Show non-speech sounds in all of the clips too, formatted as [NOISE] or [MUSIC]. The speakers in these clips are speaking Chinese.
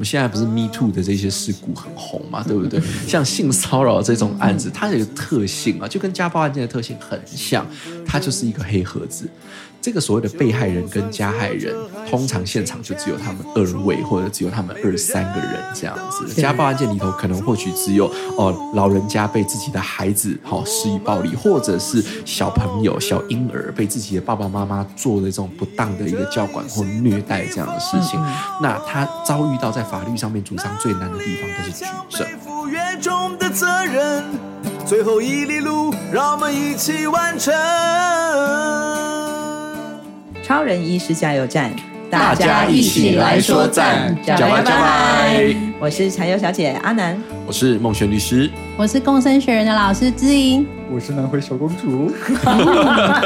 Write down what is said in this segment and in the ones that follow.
们现在不是 Me Too 的这些事故很红嘛，对不对？像性骚扰这种案子，它有一个特性啊，就跟家暴案件的特性很像，它就是一个黑盒子。这个所谓的被害人跟加害人，通常现场就只有他们二位，或者只有他们二三个人这样子。家暴案件里头，可能或许只有哦老人家被自己的孩子好施以暴力，或者是小朋友、小婴儿被自己的爸爸妈妈做的这种不当的一个教管或虐待这样的事情。那他遭遇到在法律上面主张最难的地方，就是举证。最后一里路，让我们一起完成。超人医师加油站，大家一起来说赞，加油加油！我是柴油小姐阿南，我是孟璇律师，我是共生学园的老师知音，我是南回小公主。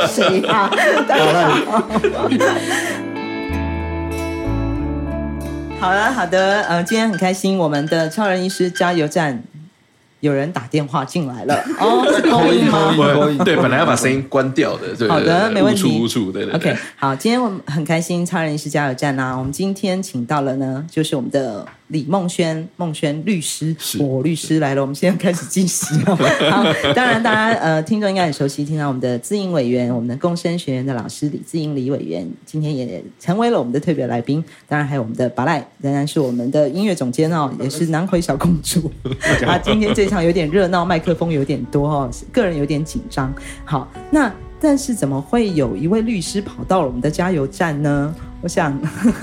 谁啊？好了，好了，好的，呃，今天很开心，我们的超人医师加油站。有人打电话进来了 [LAUGHS] 哦，是可以吗？对，本来要把声音关掉的。对，好的，没问题。无处无处，对对。OK，好，今天我们很开心，超人医师加油站啊，我们今天请到了呢，就是我们的。李梦轩，梦轩律师，我、哦、律师来了。我们现在开始进行了。[LAUGHS] 好，当然，大家呃，听众应该很熟悉，听到我们的姿莹委员，我们的共生学院的老师李姿莹李委员，今天也成为了我们的特别来宾。当然，还有我们的巴赖，仍然是我们的音乐总监哦，也是南回小公主。[LAUGHS] 啊，今天这场有点热闹，麦克风有点多哦，个人有点紧张。好，那但是怎么会有一位律师跑到了我们的加油站呢？我想，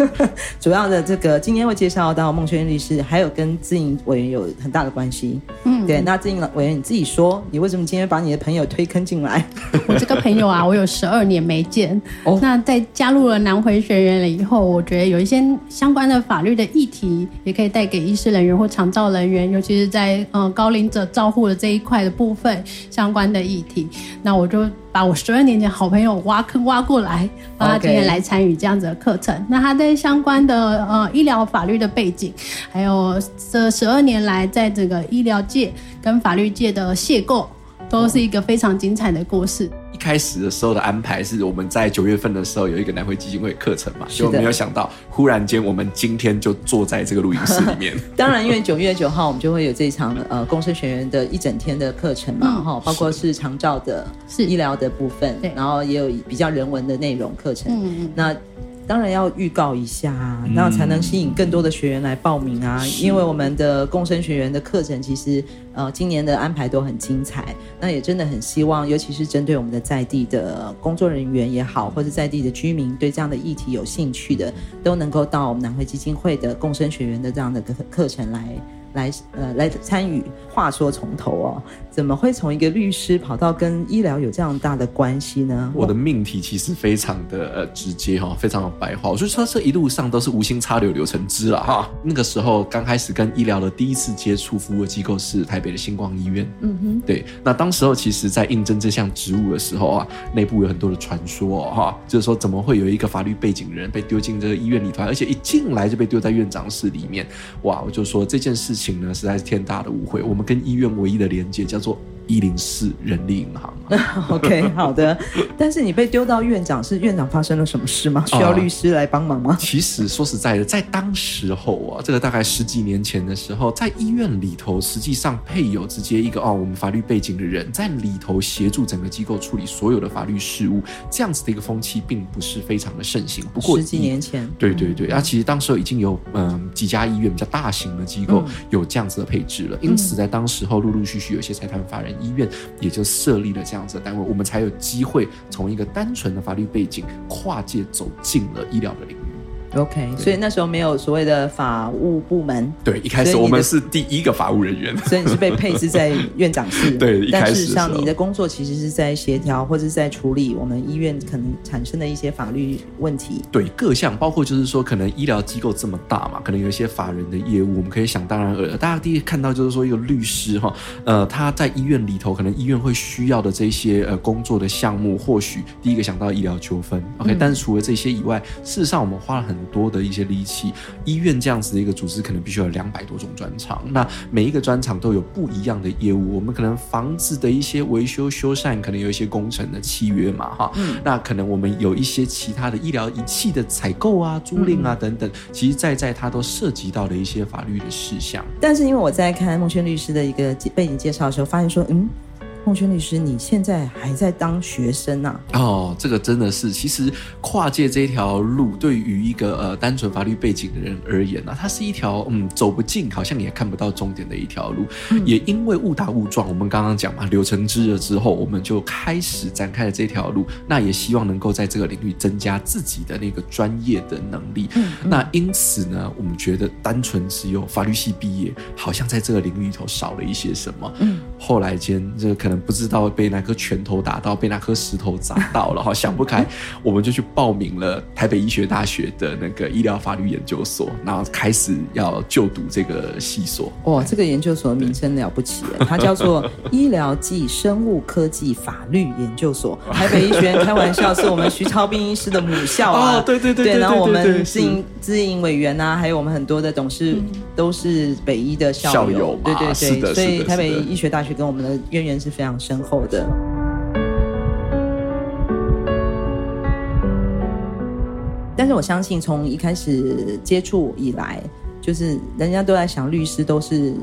[LAUGHS] 主要的这个今天会介绍到孟轩律师，还有跟自营委员有很大的关系。嗯，对。那自营委员你自己说，你为什么今天把你的朋友推坑进来？[LAUGHS] 我这个朋友啊，我有十二年没见。哦，那在加入了南回学员了以后，我觉得有一些相关的法律的议题，也可以带给医师人员或长照人员，尤其是在呃高龄者照护的这一块的部分相关的议题。那我就把我十二年前好朋友挖坑挖过来，让他今天来参与这样子的课。程，那他在相关的呃医疗法律的背景，还有这十二年来在这个医疗界跟法律界的邂逅，都是一个非常精彩的故事。一开始的时候的安排是我们在九月份的时候有一个南回基金会课程嘛，就没有想到忽然间我们今天就坐在这个录音室里面。[LAUGHS] [LAUGHS] 当然，因为九月九号我们就会有这一场呃共生学员的一整天的课程嘛，哈、嗯，包括是长照的、是医疗的部分，对，然后也有比较人文的内容课程，嗯嗯，那。当然要预告一下，那才能吸引更多的学员来报名啊！嗯、因为我们的共生学员的课程，其实呃今年的安排都很精彩。那也真的很希望，尤其是针对我们的在地的工作人员也好，或者在地的居民，对这样的议题有兴趣的，都能够到我们南汇基金会的共生学员的这样的课课程来。来呃来参与，话说从头哦，怎么会从一个律师跑到跟医疗有这样大的关系呢？我的命题其实非常的呃直接哈，非常的白话，我就说这一路上都是无心插柳柳成枝了哈。那个时候刚开始跟医疗的第一次接触服务的机构是台北的星光医院，嗯哼，对。那当时候其实在应征这项职务的时候啊，内部有很多的传说哈，就是说怎么会有一个法律背景的人被丢进这个医院里头，而且一进来就被丢在院长室里面，哇！我就说这件事。情呢，实在是天大的误会。我们跟医院唯一的连接叫做一零四人力银行。[LAUGHS] OK，好的。但是你被丢到院长，是院长发生了什么事吗？需要律师来帮忙吗？啊，其实说实在的，在当时候啊，这个大概十几年前的时候，在医院里头，实际上配有直接一个哦，我们法律背景的人在里头协助整个机构处理所有的法律事务，这样子的一个风气并不是非常的盛行。不过十几年前，对对对，啊，其实当时候已经有嗯几家医院比较大型的机构有这样子的配置了，因此在当时候陆陆续续有些财团法人医院也就设立了这样子的单位，我们才有机会从一个单纯的法律背景跨界走进了医疗的领域。OK，所以那时候没有所谓的法务部门。对，一开始我们是第一个法务人员，所以你是被配置在院长室。[LAUGHS] 对，一开始但事实上你的工作其实是在协调或者是在处理我们医院可能产生的一些法律问题。对，各项包括就是说，可能医疗机构这么大嘛，可能有一些法人的业务，我们可以想当然尔。大家第一看到就是说一个律师哈，呃，他在医院里头，可能医院会需要的这些呃工作的项目，或许第一个想到医疗纠纷。OK，、嗯、但是除了这些以外，事实上我们花了很多的一些力气。医院这样子的一个组织，可能必须有两百多种专长，那每一个专长都有不一样的业务。我们可能房子的一些维修修缮，可能有一些工程的契约嘛，哈，嗯，那可能我们有一些其他的医疗仪器的采购啊、租赁啊等等，其实在在它都涉及到了一些法律的事项。但是因为我在看孟轩律师的一个背景介绍的时候，发现说，嗯。孟轩律师，你现在还在当学生啊？哦，这个真的是，其实跨界这条路，对于一个呃单纯法律背景的人而言呢、啊，它是一条嗯走不进，好像也看不到终点的一条路。嗯、也因为误打误撞，我们刚刚讲嘛，柳成之了之后，我们就开始展开了这条路。那也希望能够在这个领域增加自己的那个专业的能力。嗯嗯、那因此呢，我们觉得单纯只有法律系毕业，好像在这个领域里头少了一些什么。嗯，后来间这个可能。不知道被哪颗拳头打到，被哪颗石头砸到了哈，[LAUGHS] 想不开，我们就去报名了台北医学大学的那个医疗法律研究所，然后开始要就读这个系所。哇，这个研究所的名称了不起，它叫做 [LAUGHS] 医疗暨生物科技法律研究所。台北医学院开玩笑，是我们徐超斌医师的母校啊。[LAUGHS] 哦，对对对对，然后我们自营自营委员啊，还有我们很多的董事都是北医的校友。校友对对对，所以台北医学大学跟我们的渊源是非常深厚的，但是我相信，从一开始接触以来，就是人家都在想，律师都是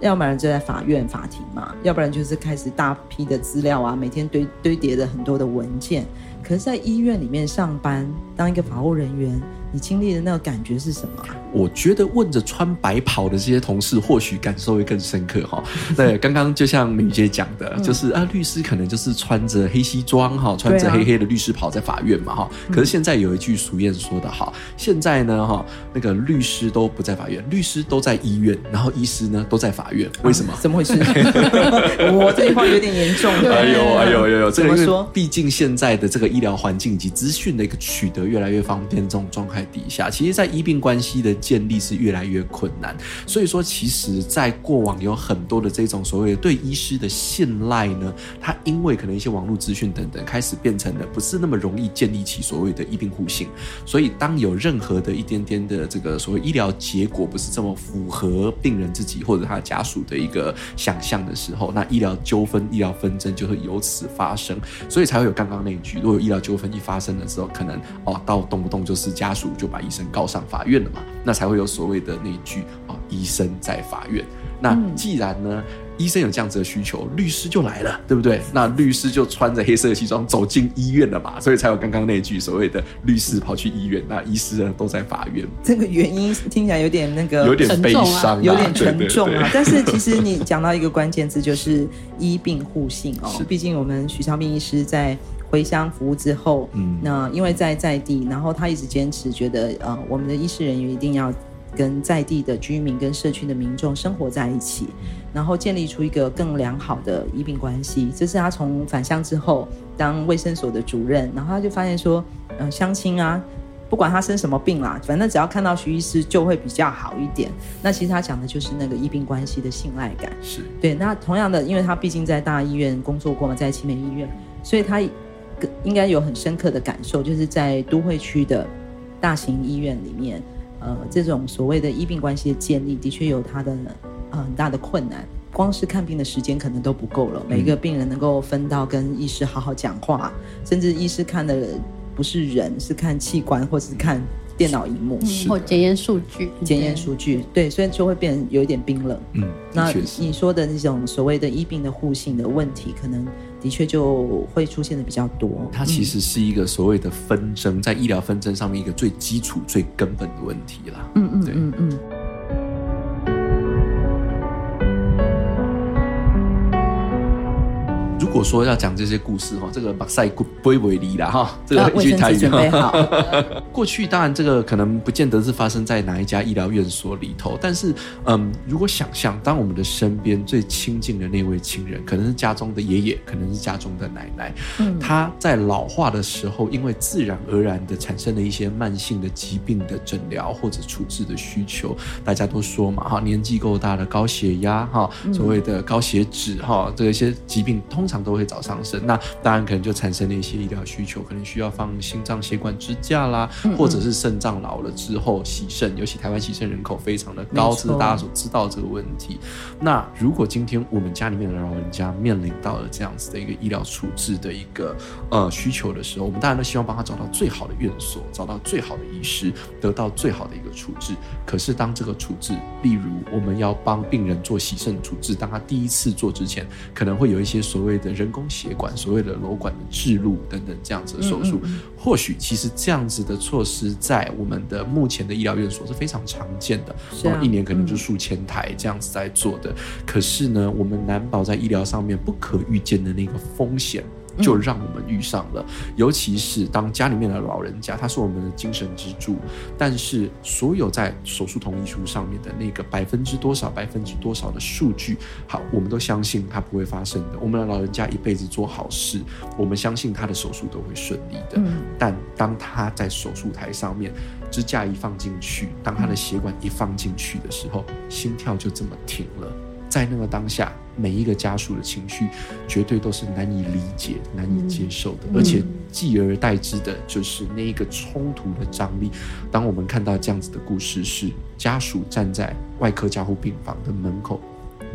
要不然就在法院法庭嘛，要不然就是开始大批的资料啊，每天堆堆叠的很多的文件。可是，在医院里面上班，当一个法务人员。你经历的那个感觉是什么？我觉得问着穿白袍的这些同事，或许感受会更深刻哈。[LAUGHS] 对，刚刚就像美姐讲的，嗯、就是啊，律师可能就是穿着黑西装哈，穿着黑黑的律师袍在法院嘛哈。可是现在有一句俗谚说的好，现在呢哈，那个律师都不在法院，律师都在医院，然后医师呢都在法院，为什么？怎么回事？[LAUGHS] 我这句话有点严重。哎呦哎呦哎呦，这个说，毕竟现在的这个医疗环境以及资讯的一个取得越来越方便，这种状态。底下，其实，在医病关系的建立是越来越困难。所以说，其实，在过往有很多的这种所谓的对医师的信赖呢，它因为可能一些网络资讯等等，开始变成了不是那么容易建立起所谓的医病互信。所以，当有任何的一点点的这个所谓医疗结果不是这么符合病人自己或者他家属的一个想象的时候，那医疗纠纷、医疗纷争就会由此发生。所以才会有刚刚那一句：如果有医疗纠纷一发生的时候，可能哦，到动不动就是家属。就把医生告上法院了嘛，那才会有所谓的那一句啊，医生在法院。那既然呢，医生有这样子的需求，律师就来了，对不对？那律师就穿着黑色的西装走进医院了嘛，所以才有刚刚那句所谓的律师跑去医院，那医师呢都在法院。这个原因听起来有点那个有点悲伤啊，有点沉重啊。但是其实你讲到一个关键字，就是医病互信哦。毕竟我们徐超斌医师在。回乡服务之后，嗯，那因为在在地，然后他一直坚持觉得，呃，我们的医师人员一定要跟在地的居民、跟社区的民众生活在一起，然后建立出一个更良好的医病关系。这是他从返乡之后当卫生所的主任，然后他就发现说，呃，相亲啊，不管他生什么病啦，反正只要看到徐医师就会比较好一点。那其实他讲的就是那个医病关系的信赖感。是对。那同样的，因为他毕竟在大医院工作过嘛，在奇美医院，所以他。应该有很深刻的感受，就是在都会区的大型医院里面，呃，这种所谓的医病关系的建立，的确有它的呃很大的困难。光是看病的时间可能都不够了，每一个病人能够分到跟医师好好讲话，甚至医师看的不是人，是看器官或是看电脑荧幕，嗯、或检验数据，检验数据，对，所以就会变有一点冰冷。嗯，那你说的那种所谓的医病的互信的问题，可能。的确就会出现的比较多。它其实是一个所谓的纷争，嗯、在医疗纷争上面一个最基础、最根本的问题啦。嗯嗯，对，嗯嗯。如果说要讲这些故事哈，这个马赛不会为例了哈，这个一句台语。[LAUGHS] 过去当然这个可能不见得是发生在哪一家医疗院所里头，但是嗯，如果想象当我们的身边最亲近的那位亲人，可能是家中的爷爷，可能是家中的奶奶，嗯，他在老化的时候，因为自然而然的产生了一些慢性的疾病的诊疗或者处置的需求，大家都说嘛哈，年纪够大的高血压哈，所谓的高血脂哈，这一些疾病通常。常都会早上身。那当然可能就产生了一些医疗需求，可能需要放心脏血管支架啦，嗯嗯或者是肾脏老了之后洗肾，尤其台湾洗肾人口非常的高，这是大家所知道这个问题。那如果今天我们家里面的老人家面临到了这样子的一个医疗处置的一个呃需求的时候，我们当然都希望帮他找到最好的院所，找到最好的医师，得到最好的一个处置。可是当这个处置，例如我们要帮病人做洗肾处置，当他第一次做之前，可能会有一些所谓的人工血管、所谓的瘘管的置入等等这样子的手术。嗯嗯嗯或许其实这样子的措施在我们的目前的医疗院所是非常常见的，然后一年可能就数千台这样子在做的。可是呢，我们难保在医疗上面不可预见的那个风险。就让我们遇上了，尤其是当家里面的老人家，他是我们的精神支柱，但是所有在手术同意书上面的那个百分之多少、百分之多少的数据，好，我们都相信它不会发生的。我们的老人家一辈子做好事，我们相信他的手术都会顺利的。但当他在手术台上面，支架一放进去，当他的血管一放进去的时候，心跳就这么停了。在那个当下，每一个家属的情绪绝对都是难以理解、难以接受的，而且继而代之的就是那一个冲突的张力。当我们看到这样子的故事，是家属站在外科加护病房的门口，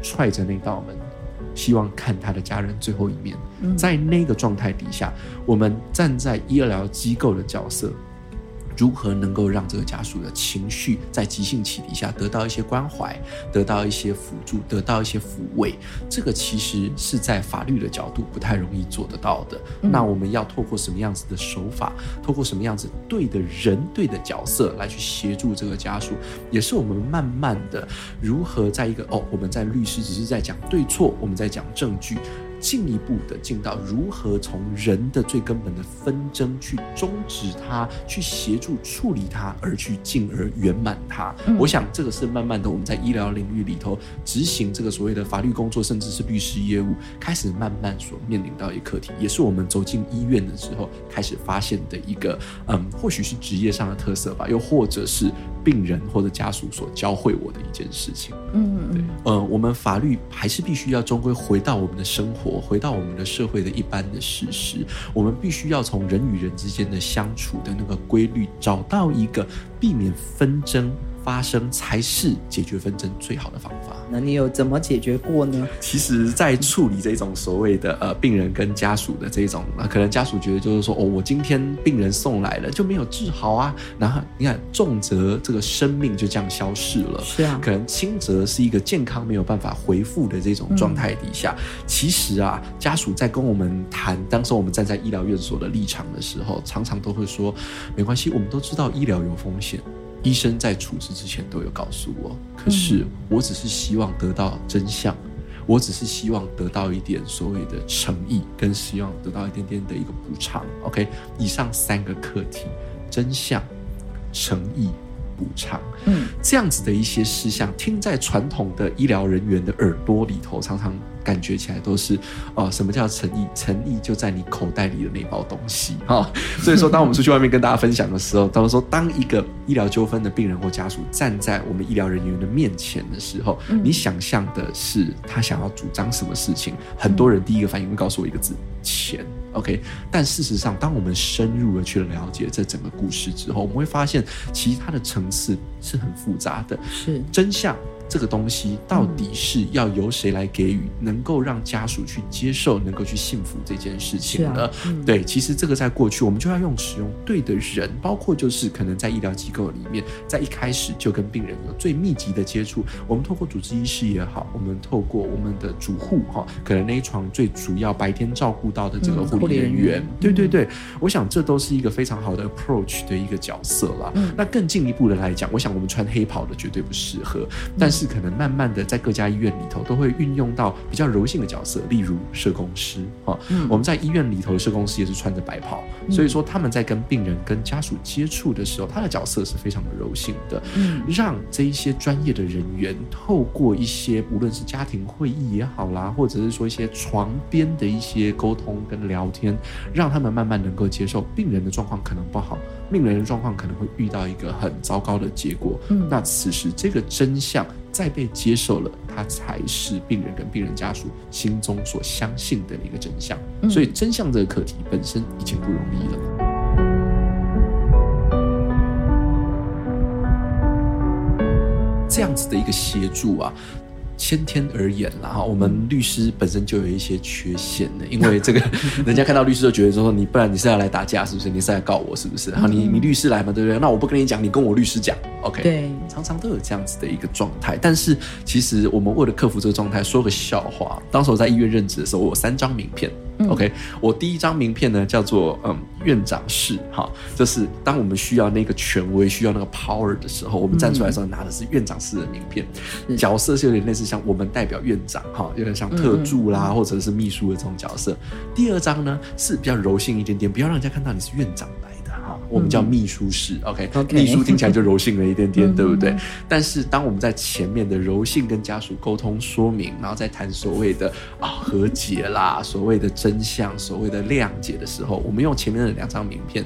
踹着那道门，希望看他的家人最后一面。在那个状态底下，我们站在医疗机构的角色。如何能够让这个家属的情绪在急性期底下得到一些关怀，得到一些辅助，得到一些抚慰？这个其实是在法律的角度不太容易做得到的。嗯、那我们要透过什么样子的手法，透过什么样子对的人、对的角色来去协助这个家属，也是我们慢慢的如何在一个哦，我们在律师只是在讲对错，我们在讲证据。进一步的进到如何从人的最根本的纷争去终止它，去协助处理它，而去进而圆满它。嗯。我想这个是慢慢的我们在医疗领域里头执行这个所谓的法律工作，甚至是律师业务，开始慢慢所面临到一个课题，也是我们走进医院的时候开始发现的一个，嗯，或许是职业上的特色吧，又或者是病人或者家属所教会我的一件事情。嗯嗯，对，呃，我们法律还是必须要终归回到我们的生活。回到我们的社会的一般的事实，我们必须要从人与人之间的相处的那个规律，找到一个避免纷争发生才是解决纷争最好的方法。那你有怎么解决过呢？其实，在处理这种所谓的呃病人跟家属的这种，那可能家属觉得就是说，哦，我今天病人送来了就没有治好啊，然后你看重则这个生命就这样消失了，是啊，可能轻则是一个健康没有办法恢复的这种状态底下，嗯、其实啊，家属在跟我们谈，当时我们站在医疗院所的立场的时候，常常都会说，没关系，我们都知道医疗有风险。医生在处置之前都有告诉我，可是我只是希望得到真相，我只是希望得到一点所谓的诚意，跟希望得到一点点的一个补偿。OK，以上三个课题：真相、诚意。补偿，嗯，这样子的一些事项，听在传统的医疗人员的耳朵里头，常常感觉起来都是，哦、呃，什么叫诚意？诚意就在你口袋里的那包东西，哈、哦。[LAUGHS] 所以说，当我们出去外面跟大家分享的时候，他们说，当一个医疗纠纷的病人或家属站在我们医疗人员的面前的时候，嗯、你想象的是他想要主张什么事情？很多人第一个反应会告诉我一个字：钱。OK，但事实上，当我们深入的去了解这整个故事之后，我们会发现，其实它的层次是很复杂的，是真相。这个东西到底是要由谁来给予，能够让家属去接受，能够去信服这件事情呢？啊嗯、对，其实这个在过去，我们就要用使用对的人，包括就是可能在医疗机构里面，在一开始就跟病人有最密集的接触。我们透过主治医师也好，我们透过我们的主护哈，可能那一床最主要白天照顾到的这个护理人员，嗯、对对对，我想这都是一个非常好的 approach 的一个角色了。嗯、那更进一步的来讲，我想我们穿黑袍的绝对不适合，但是。可能慢慢的在各家医院里头都会运用到比较柔性的角色，例如社工师哈。嗯、我们在医院里头的社工师也是穿着白袍，嗯、所以说他们在跟病人、跟家属接触的时候，他的角色是非常的柔性的，嗯、让这一些专业的人员透过一些无论是家庭会议也好啦，或者是说一些床边的一些沟通跟聊天，让他们慢慢能够接受病人的状况可能不好，病人的状况可能会遇到一个很糟糕的结果。嗯、那此时这个真相。再被接受了，它才是病人跟病人家属心中所相信的一个真相。所以真相这个课题本身已经不容易了。这样子的一个协助啊。先天而言啦，哈，我们律师本身就有一些缺陷的，因为这个 [LAUGHS] 人家看到律师就觉得说，你不然你是要来打架是不是？你是来告我是不是？好，你你律师来嘛，对不对？那我不跟你讲，你跟我律师讲，OK？对，常常都有这样子的一个状态。但是其实我们为了克服这个状态，说个笑话，当时我在医院任职的时候，我有三张名片。OK，我第一张名片呢叫做嗯院长室哈，就是当我们需要那个权威、需要那个 power 的时候，我们站出来的时候拿的是院长室的名片，嗯、角色是有点类似像我们代表院长哈，有点像特助啦，或者是秘书的这种角色。第二张呢是比较柔性一点点，不要让人家看到你是院长来。我们叫秘书室，OK，秘书听起来就柔性了一点点，对不对？但是当我们在前面的柔性跟家属沟通说明，然后再谈所谓的啊和解啦，所谓的真相，所谓的谅解的时候，我们用前面的两张名片，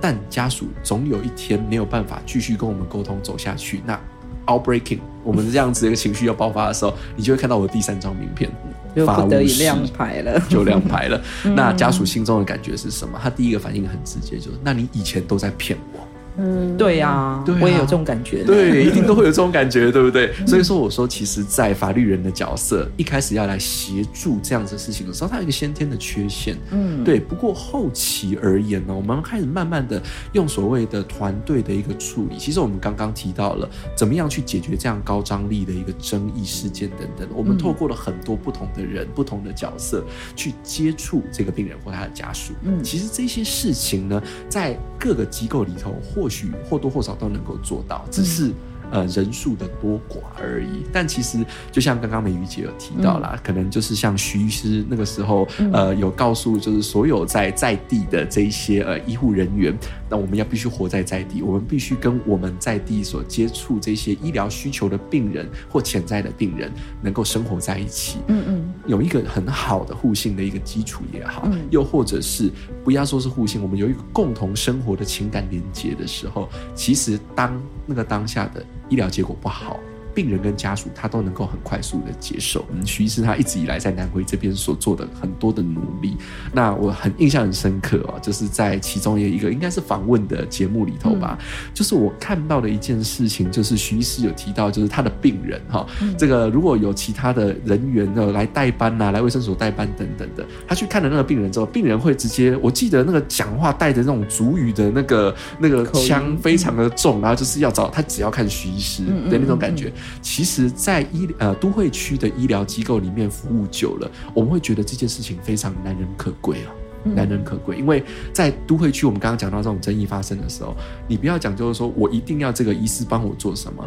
但家属总有一天没有办法继续跟我们沟通走下去，那 outbreaking，我们这样子一个情绪要爆发的时候，你就会看到我的第三张名片。就不得已亮牌了，[LAUGHS] 就亮牌了。[LAUGHS] 那家属心中的感觉是什么？他第一个反应很直接，就是：那你以前都在骗我。嗯，对呀、啊，我也有这种感觉。对，一定都会有这种感觉，对不对？[LAUGHS] 所以说，我说，其实，在法律人的角色一开始要来协助这样子的事情的时候，他有一个先天的缺陷。嗯，对。不过后期而言呢，我们开始慢慢的用所谓的团队的一个处理。其实我们刚刚提到了怎么样去解决这样高张力的一个争议事件等等。我们透过了很多不同的人、不同的角色去接触这个病人或他的家属。嗯，其实这些事情呢，在各个机构里头或或许或多或少都能够做到，只是。呃，人数的多寡而已。但其实，就像刚刚美玉姐有提到啦，嗯、可能就是像徐医师那个时候，呃，有告诉就是所有在在地的这一些呃医护人员，那我们要必须活在在地，我们必须跟我们在地所接触这些医疗需求的病人或潜在的病人能够生活在一起。嗯嗯，有一个很好的互信的一个基础也好，嗯、又或者是不要说是互信，我们有一个共同生活的情感连接的时候，其实当那个当下的。医疗结果不好。病人跟家属他都能够很快速的接受。嗯，徐医师他一直以来在南回这边所做的很多的努力，那我很印象很深刻哦，就是在其中有一个应该是访问的节目里头吧，嗯、就是我看到的一件事情，就是徐医师有提到，就是他的病人哈，嗯、这个如果有其他的人员呢来代班呐、啊，来卫生所代班等等的，他去看了那个病人之后，病人会直接，我记得那个讲话带着那种主语的那个那个腔非常的重，然后就是要找他只要看徐医师的那种感觉。其实，在医呃都会区的医疗机构里面服务久了，我们会觉得这件事情非常难能可贵啊，难能可贵。因为在都会区，我们刚刚讲到这种争议发生的时候，你不要讲就是说我一定要这个医师帮我做什么，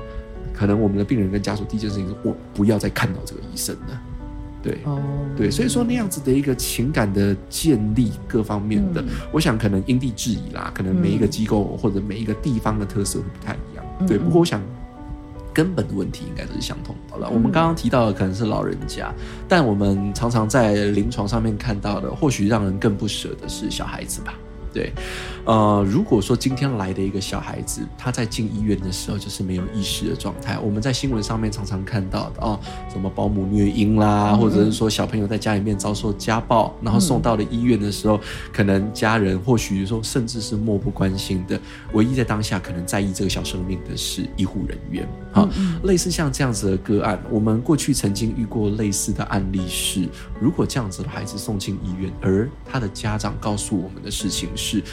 可能我们的病人跟家属第一件事情是我不要再看到这个医生了，[LAUGHS] 对，对，所以说那样子的一个情感的建立各方面的，我想可能因地制宜啦，可能每一个机构或者每一个地方的特色会不太一样，对。不过我想。根本的问题应该都是相同的好了。我们刚刚提到的可能是老人家，但我们常常在临床上面看到的，或许让人更不舍的是小孩子吧。对，呃，如果说今天来的一个小孩子，他在进医院的时候就是没有意识的状态，我们在新闻上面常常看到的哦，什么保姆虐婴啦，或者是说小朋友在家里面遭受家暴，然后送到了医院的时候，可能家人或许说甚至是漠不关心的，唯一在当下可能在意这个小生命的是医护人员。好，类似像这样子的个案，我们过去曾经遇过类似的案例是，如果这样子的孩子送进医院，而他的家长告诉我们的事情。是，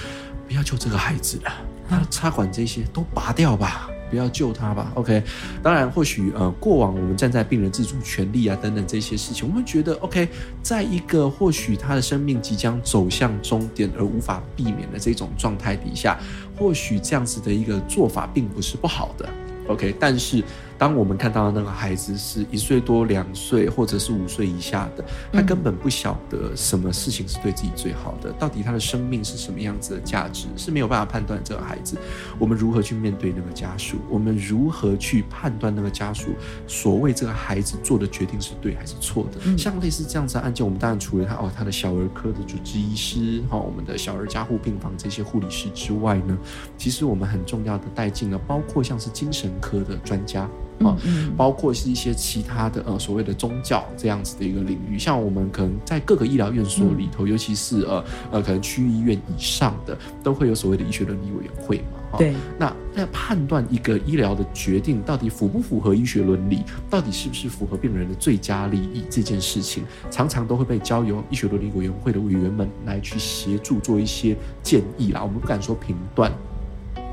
不要救这个孩子了，他插管这些都拔掉吧，不要救他吧。OK，当然或许呃，过往我们站在病人自主权利啊等等这些事情，我们觉得 OK，在一个或许他的生命即将走向终点而无法避免的这种状态底下，或许这样子的一个做法并不是不好的。OK，但是。当我们看到那个孩子是一岁多、两岁，或者是五岁以下的，他根本不晓得什么事情是对自己最好的，到底他的生命是什么样子的价值，是没有办法判断这个孩子。我们如何去面对那个家属？我们如何去判断那个家属所谓这个孩子做的决定是对还是错的？像类似这样子的案件，我们当然除了他哦，他的小儿科的主治医师，哈，我们的小儿加护病房这些护理师之外呢，其其实我们很重要的带进了，包括像是精神科的专家。啊，包括是一些其他的呃所谓的宗教这样子的一个领域，像我们可能在各个医疗院所里头，尤其是呃呃可能区域医院以上的，都会有所谓的医学伦理委员会嘛。对。那在判断一个医疗的决定到底符不符合医学伦理，到底是不是符合病人的最佳利益这件事情，常常都会被交由医学伦理委员会的委员们来去协助做一些建议啦。我们不敢说评断。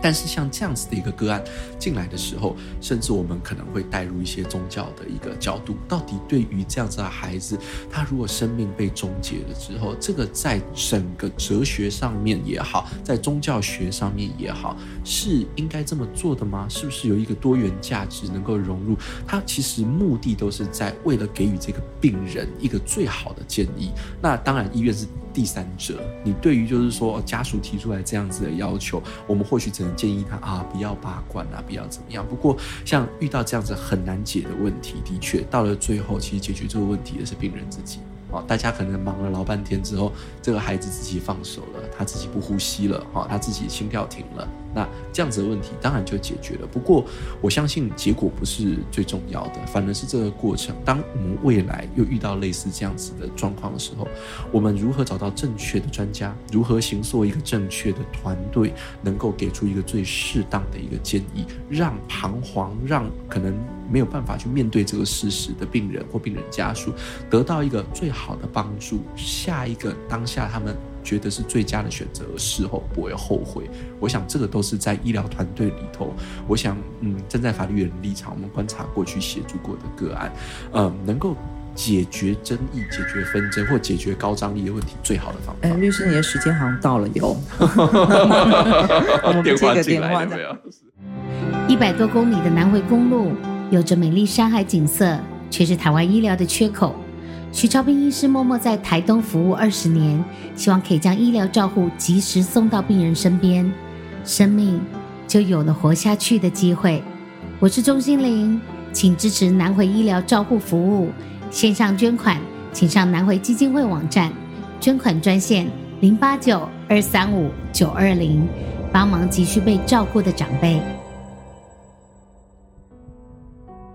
但是像这样子的一个个案进来的时候，甚至我们可能会带入一些宗教的一个角度，到底对于这样子的孩子，他如果生命被终结了之后，这个在整个哲学上面也好，在宗教学上面也好，是应该这么做的吗？是不是有一个多元价值能够融入？他其实目的都是在为了给予这个病人一个最好的建议。那当然，医院是第三者，你对于就是说家属提出来这样子的要求，我们或许只能。建议他啊，不要拔管啊，不要怎么样。不过，像遇到这样子很难解的问题，的确到了最后，其实解决这个问题的是病人自己。哦，大家可能忙了老半天之后，这个孩子自己放手了，他自己不呼吸了，哈，他自己心跳停了。那这样子的问题当然就解决了。不过我相信结果不是最重要的，反而是这个过程。当我们未来又遇到类似这样子的状况的时候，我们如何找到正确的专家，如何形塑一个正确的团队，能够给出一个最适当的一个建议，让彷徨、让可能没有办法去面对这个事实的病人或病人家属，得到一个最好的帮助。下一个当下他们。觉得是最佳的选择，事后不会后悔。我想这个都是在医疗团队里头，我想，嗯，站在法律人立场，我们观察过去协助过的个案，呃，能够解决争议、解决纷争或解决高张力的问题，最好的方法。哎，律师，你的时间好像到了哟。[LAUGHS] 我们接个电话的。一百多公里的南回公路，有着美丽山海景色，却是台湾医疗的缺口。许超斌医师默默在台东服务二十年，希望可以将医疗照护及时送到病人身边，生命就有了活下去的机会。我是钟欣凌，请支持南回医疗照护服务，线上捐款，请上南回基金会网站，捐款专线零八九二三五九二零，帮忙急需被照顾的长辈。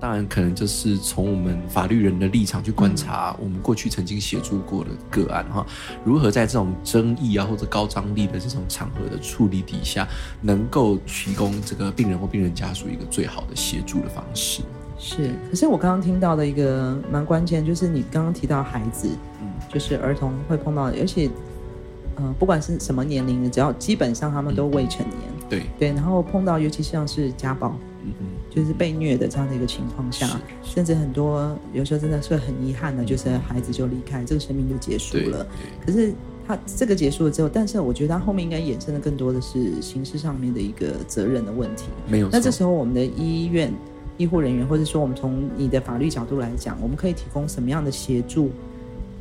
当然，可能就是从我们法律人的立场去观察，我们过去曾经协助过的个案哈，如何在这种争议啊或者高张力的这种场合的处理底下，能够提供这个病人或病人家属一个最好的协助的方式。是，可是我刚刚听到的一个蛮关键，就是你刚刚提到孩子，嗯，就是儿童会碰到，而且，呃，不管是什么年龄的，只要基本上他们都未成年，嗯、对。对，然后碰到，尤其像是家暴。嗯嗯，就是被虐的这样的一个情况下，甚至很多有时候真的是很遗憾的，就是孩子就离开，这个生命就结束了。可是他这个结束了之后，但是我觉得他后面应该衍生的更多的是刑事上面的一个责任的问题。没有。那这时候我们的医院医护人员，或者说我们从你的法律角度来讲，我们可以提供什么样的协助，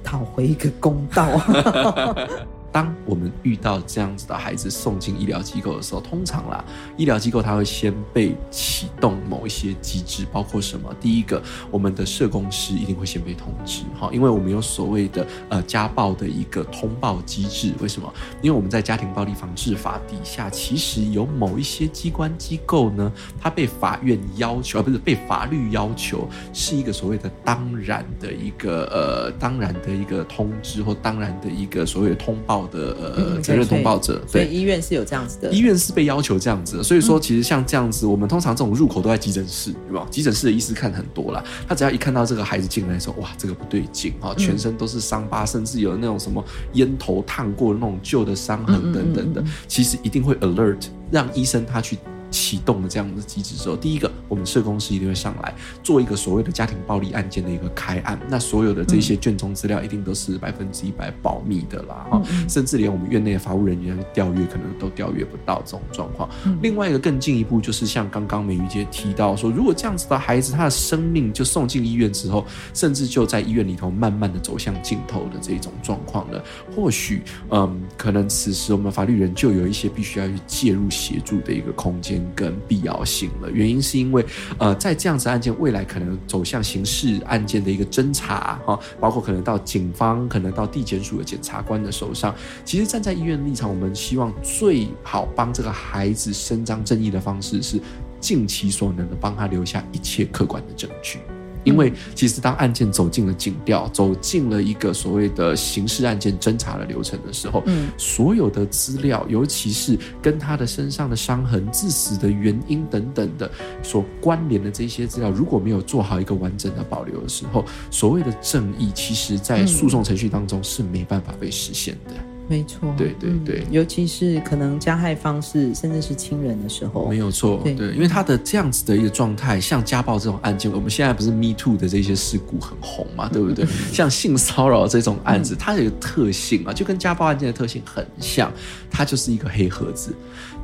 讨回一个公道？[LAUGHS] 当我们遇到这样子的孩子送进医疗机构的时候，通常啦，医疗机构它会先被启动某一些机制，包括什么？第一个，我们的社工师一定会先被通知，哈，因为我们有所谓的呃家暴的一个通报机制。为什么？因为我们在家庭暴力防治法底下，其实有某一些机关机构呢，它被法院要求，而不是被法律要求，是一个所谓的当然的一个呃当然的一个通知或当然的一个所谓的通报。的呃责任通报者，所以医院是有这样子的，医院是被要求这样子的，所以说其实像这样子，我们通常这种入口都在急诊室，对吧？急诊室的医师看很多了，他只要一看到这个孩子进来的时候，哇，这个不对劲啊，全身都是伤疤，甚至有那种什么烟头烫过那种旧的伤痕等等的，其实一定会 alert 让医生他去。启动了这样的机制之后，第一个，我们社工师一定会上来做一个所谓的家庭暴力案件的一个开案。那所有的这些卷宗资料一定都是百分之一百保密的啦，哈、嗯，甚至连我们院内的法务人员调阅可能都调阅不到这种状况。嗯、另外一个更进一步，就是像刚刚美玉姐提到说，如果这样子的孩子，他的生命就送进医院之后，甚至就在医院里头慢慢的走向尽头的这种状况呢，或许，嗯，可能此时我们法律人就有一些必须要去介入协助的一个空间。跟必要性了。原因是因为，呃，在这样子案件未来可能走向刑事案件的一个侦查哈，包括可能到警方，可能到地检署的检察官的手上。其实站在医院立场，我们希望最好帮这个孩子伸张正义的方式是尽其所能的帮他留下一切客观的证据。因为其实当案件走进了警调，走进了一个所谓的刑事案件侦查的流程的时候，嗯，所有的资料，尤其是跟他的身上的伤痕、致死的原因等等的所关联的这些资料，如果没有做好一个完整的保留的时候，所谓的正义，其实在诉讼程序当中是没办法被实现的。没错，对对对，尤其是可能加害方式甚至是亲人的时候，没有错，对，对，因为他的这样子的一个状态，像家暴这种案件，我们现在不是 Me Too 的这些事故很红嘛，[LAUGHS] 对不对？像性骚扰这种案子，它有一个特性啊，就跟家暴案件的特性很像，它就是一个黑盒子。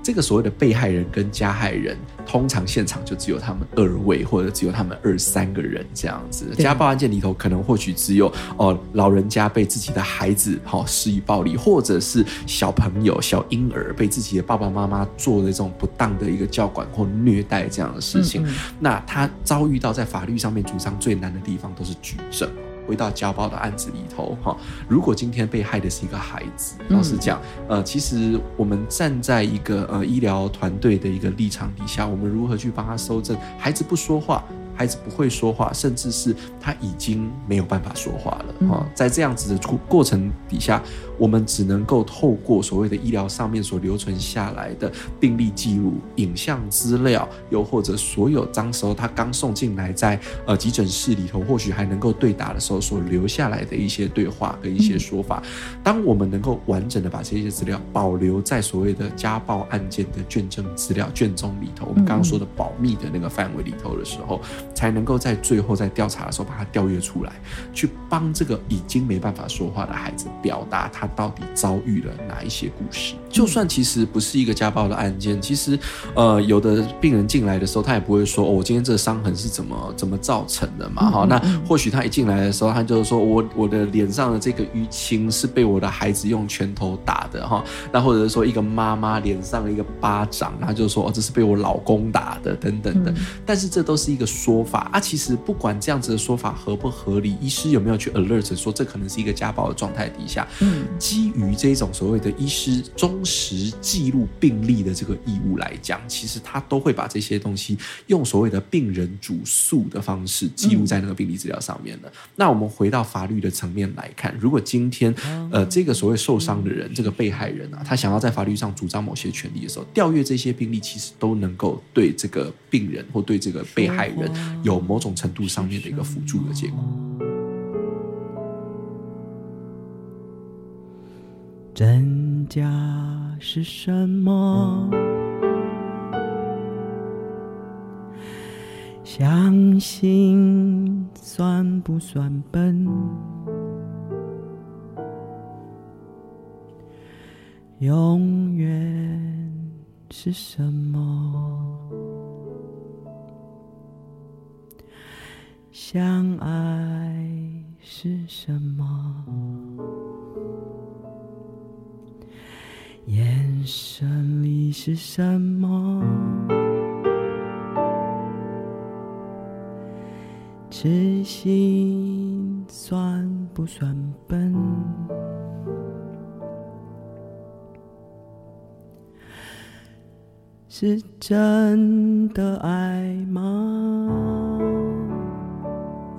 这个所谓的被害人跟加害人，通常现场就只有他们二位，或者只有他们二三个人这样子。家暴案件里头，可能或许只有哦，老人家被自己的孩子哈施以暴力，或者是小朋友、小婴儿被自己的爸爸妈妈做的这种不当的一个教管或虐待这样的事情。嗯嗯，那他遭遇到在法律上面主张最难的地方，都是举证。回到家暴的案子里头，哈，如果今天被害的是一个孩子，老实讲，呃，其实我们站在一个呃医疗团队的一个立场底下，我们如何去帮他搜证？孩子不说话。孩子不会说话，甚至是他已经没有办法说话了啊！在这样子的过过程底下，我们只能够透过所谓的医疗上面所留存下来的病历记录、影像资料，又或者所有当时候他刚送进来在呃急诊室里头，或许还能够对答的时候所留下来的一些对话跟一些说法。当我们能够完整的把这些资料保留在所谓的家暴案件的卷证资料卷宗里头，我们刚刚说的保密的那个范围里头的时候。才能够在最后在调查的时候把它调阅出来，去帮这个已经没办法说话的孩子表达他到底遭遇了哪一些故事。就算其实不是一个家暴的案件，其实呃有的病人进来的时候，他也不会说哦，我今天这个伤痕是怎么怎么造成的嘛。哈，那或许他一进来的时候，他就是说我我的脸上的这个淤青是被我的孩子用拳头打的哈。那或者是说一个妈妈脸上的一个巴掌，他就说哦，这是被我老公打的等等的。但是这都是一个说。法啊，其实不管这样子的说法合不合理，医师有没有去 alert 说这可能是一个家暴的状态底下，嗯，基于这种所谓的医师忠实记录病例的这个义务来讲，其实他都会把这些东西用所谓的病人主诉的方式记录在那个病历资料上面的。那我们回到法律的层面来看，如果今天呃这个所谓受伤的人，这个被害人啊，他想要在法律上主张某些权利的时候，调阅这些病例，其实都能够对这个病人或对这个被害人。有某种程度上面的一个辅助的结果。真假是什么？相信算不算笨？永远是什么？相爱是什么？眼神里是什么？痴心算不算笨？是真的爱吗？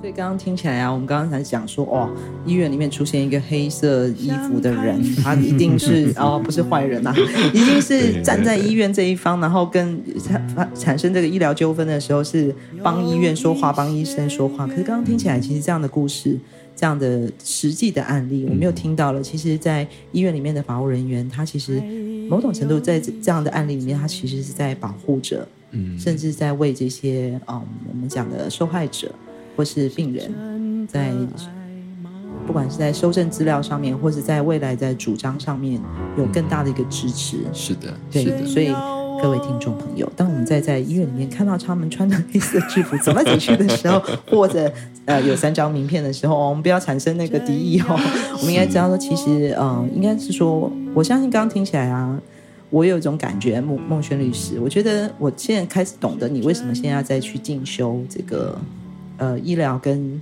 所以刚刚听起来啊，我们刚刚才讲说，哦，医院里面出现一个黑色衣服的人，他一定是 [LAUGHS] 哦，不是坏人呐、啊，一定是站在医院这一方，然后跟产产生这个医疗纠纷的时候，是帮医院说话，帮医生说话。可是刚刚听起来，其实这样的故事，这样的实际的案例，我们又听到了。其实，在医院里面的法务人员，他其实某种程度在这样的案例里面，他其实是在保护着，嗯，甚至在为这些嗯我们讲的受害者。或是病人在，不管是在收证资料上面，或是在未来在主张上面，有更大的一个支持。是的，对的。所以各位听众朋友，当我们在在医院里面看到他们穿着黑色制服走来走去的时候，或者呃有三张名片的时候，我们不要产生那个敌意哦。我们应该知道说，其实嗯、呃，应该是说，我相信刚刚听起来啊。我有一种感觉，孟孟轩律师，我觉得我现在开始懂得你为什么现在再去进修这个呃医疗跟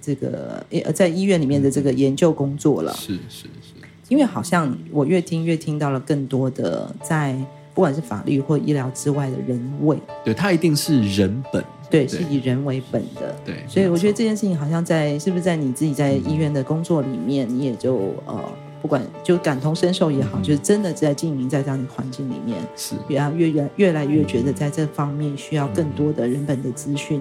这个呃在医院里面的这个研究工作了。是是是，因为好像我越听越听到了更多的在不管是法律或医疗之外的人味。对，它一定是人本。对，是以人为本的。对，所以我觉得这件事情好像在是不是在你自己在医院的工作里面，你也就呃。不管就感同身受也好，嗯、就是真的在经营在这样的环境里面，是越越越越来越觉得在这方面需要更多的人本的资讯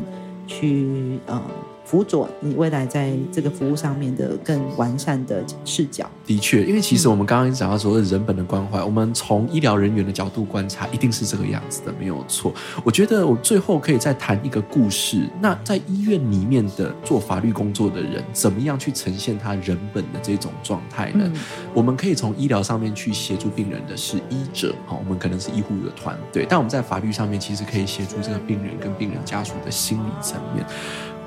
去呃。辅佐你未来在这个服务上面的更完善的视角。的确，因为其实我们刚刚讲到说人本的关怀，我们从医疗人员的角度观察，一定是这个样子的，没有错。我觉得我最后可以再谈一个故事。那在医院里面的做法律工作的人，怎么样去呈现他人本的这种状态呢？嗯、我们可以从医疗上面去协助病人的是医者，好，我们可能是医护的团队，但我们在法律上面其实可以协助这个病人跟病人家属的心理层面。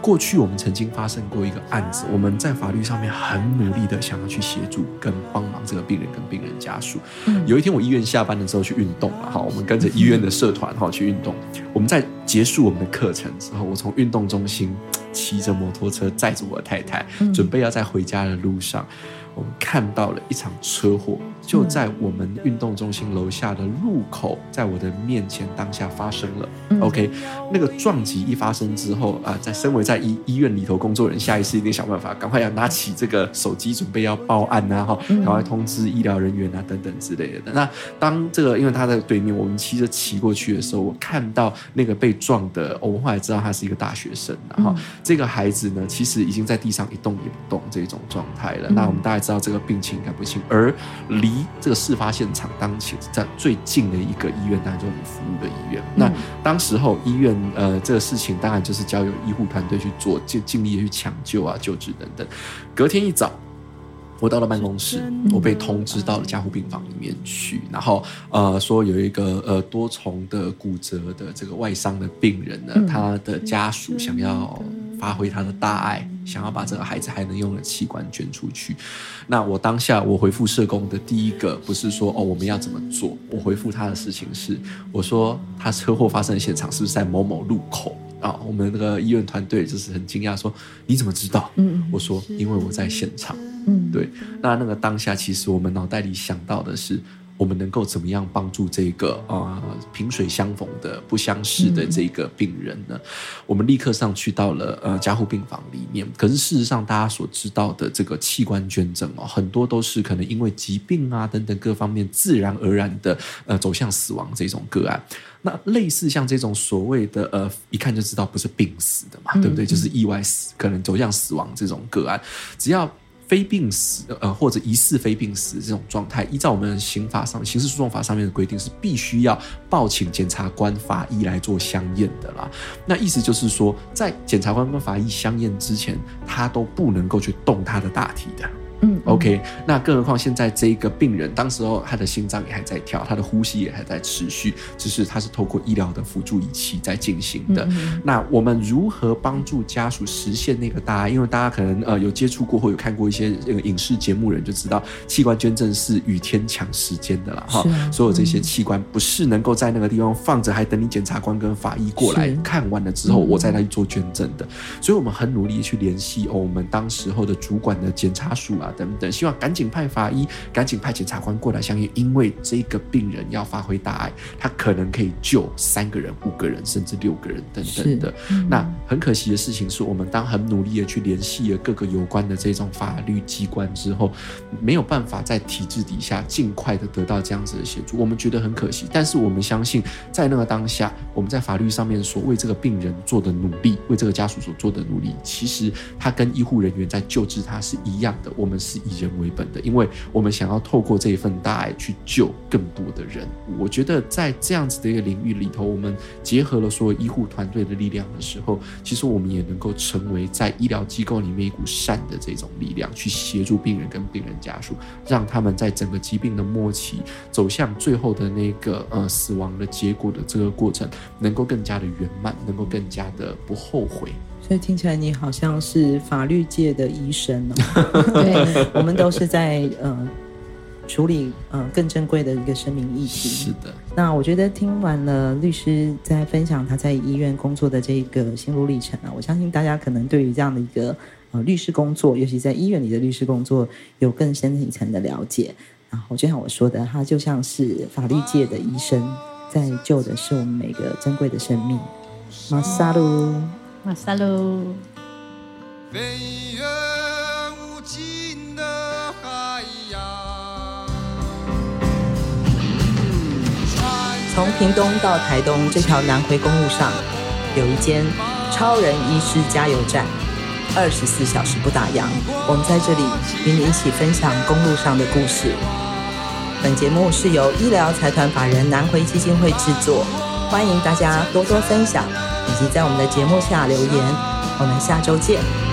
过去我们曾经发生过一个案子，我们在法律上面很努力的想要去协助跟帮忙这个病人跟病人家属。有一天我医院下班的时候去运动了，哈，我们跟着医院的社团哈去运动。我们在结束我们的课程之后，我从运动中心骑着摩托车载着我的太太，准备要在回家的路上。我们看到了一场车祸，就在我们运动中心楼下的路口，在我的面前当下发生了。OK，那个撞击一发生之后啊，在身为在医医院里头工作人，下意识一定想办法，赶快要拿起这个手机，准备要报案啊，哈，赶快通知医疗人员啊，等等之类的。那当这个因为他在对面，我们骑着骑过去的时候，我看到那个被撞的，我们后来知道他是一个大学生，然后这个孩子呢，其实已经在地上一动也不动这种状态了。那我们大概。知道这个病情应该不轻，而离这个事发现场当前在最近的一个医院，当然就是我们服务的医院。那当时候医院呃，这个事情当然就是交由医护团队去做，尽尽力去抢救啊、救治等等。隔天一早，我到了办公室，我被通知到了加护病房里面去，然后呃说有一个呃多重的骨折的这个外伤的病人呢，他的家属想要。发挥他的大爱，想要把这个孩子还能用的器官捐出去。那我当下我回复社工的第一个不是说哦我们要怎么做，我回复他的事情是我说他车祸发生的现场是不是在某某路口啊？我们那个医院团队就是很惊讶说你怎么知道？嗯，我说因为我在现场。嗯，对。那那个当下其实我们脑袋里想到的是。我们能够怎么样帮助这个啊、呃、萍水相逢的不相识的这个病人呢？嗯、我们立刻上去到了呃加护病房里面。可是事实上，大家所知道的这个器官捐赠哦，很多都是可能因为疾病啊等等各方面自然而然的呃走向死亡这种个案。那类似像这种所谓的呃一看就知道不是病死的嘛，嗯、对不对？就是意外死，可能走向死亡这种个案，只要。非病死，呃，或者疑似非病死这种状态，依照我们刑法上、刑事诉讼法上面的规定，是必须要报请检察官、法医来做相验的啦。那意思就是说，在检察官跟法医相验之前，他都不能够去动他的大体的。嗯，OK，那更何况现在这一个病人，当时候他的心脏也还在跳，他的呼吸也还在持续，只是他是透过医疗的辅助仪器在进行的。嗯、那我们如何帮助家属实现那个大爱？因为大家可能呃有接触过或有看过一些这个影视节目，人就知道器官捐赠是与天抢时间的啦。哈。所有这些器官不是能够在那个地方放着，还等你检察官跟法医过来看完了之后，我再来做捐赠的。所以我们很努力去联系哦，我们当时候的主管的检察署啊。等等，希望赶紧派法医，赶紧派检察官过来相应，因为这个病人要发挥大爱，他可能可以救三个人、五个人，甚至六个人等等的。嗯、那很可惜的事情是，我们当很努力的去联系了各个有关的这种法律机关之后，没有办法在体制底下尽快的得到这样子的协助，我们觉得很可惜。但是我们相信，在那个当下，我们在法律上面所为这个病人做的努力，为这个家属所做的努力，其实他跟医护人员在救治他是一样的。我们。是以人为本的，因为我们想要透过这一份大爱去救更多的人。我觉得在这样子的一个领域里头，我们结合了所有医护团队的力量的时候，其实我们也能够成为在医疗机构里面一股善的这种力量，去协助病人跟病人家属，让他们在整个疾病的末期走向最后的那个呃死亡的结果的这个过程，能够更加的圆满，能够更加的不后悔。所以听起来你好像是法律界的医生哦。对，[LAUGHS] 我们都是在呃处理呃更珍贵的一个生命议题。是的。那我觉得听完了律师在分享他在医院工作的这个心路历程啊，我相信大家可能对于这样的一个呃律师工作，尤其在医院里的律师工作，有更深一层的了解。然后就像我说的，他就像是法律界的医生，在救的是我们每个珍贵的生命。马萨鲁，马萨鲁。从屏东到台东这条南回公路上，有一间超人医师加油站，二十四小时不打烊。我们在这里与你一起分享公路上的故事。本节目是由医疗财团法人南回基金会制作，欢迎大家多多分享，以及在我们的节目下留言。我们下周见。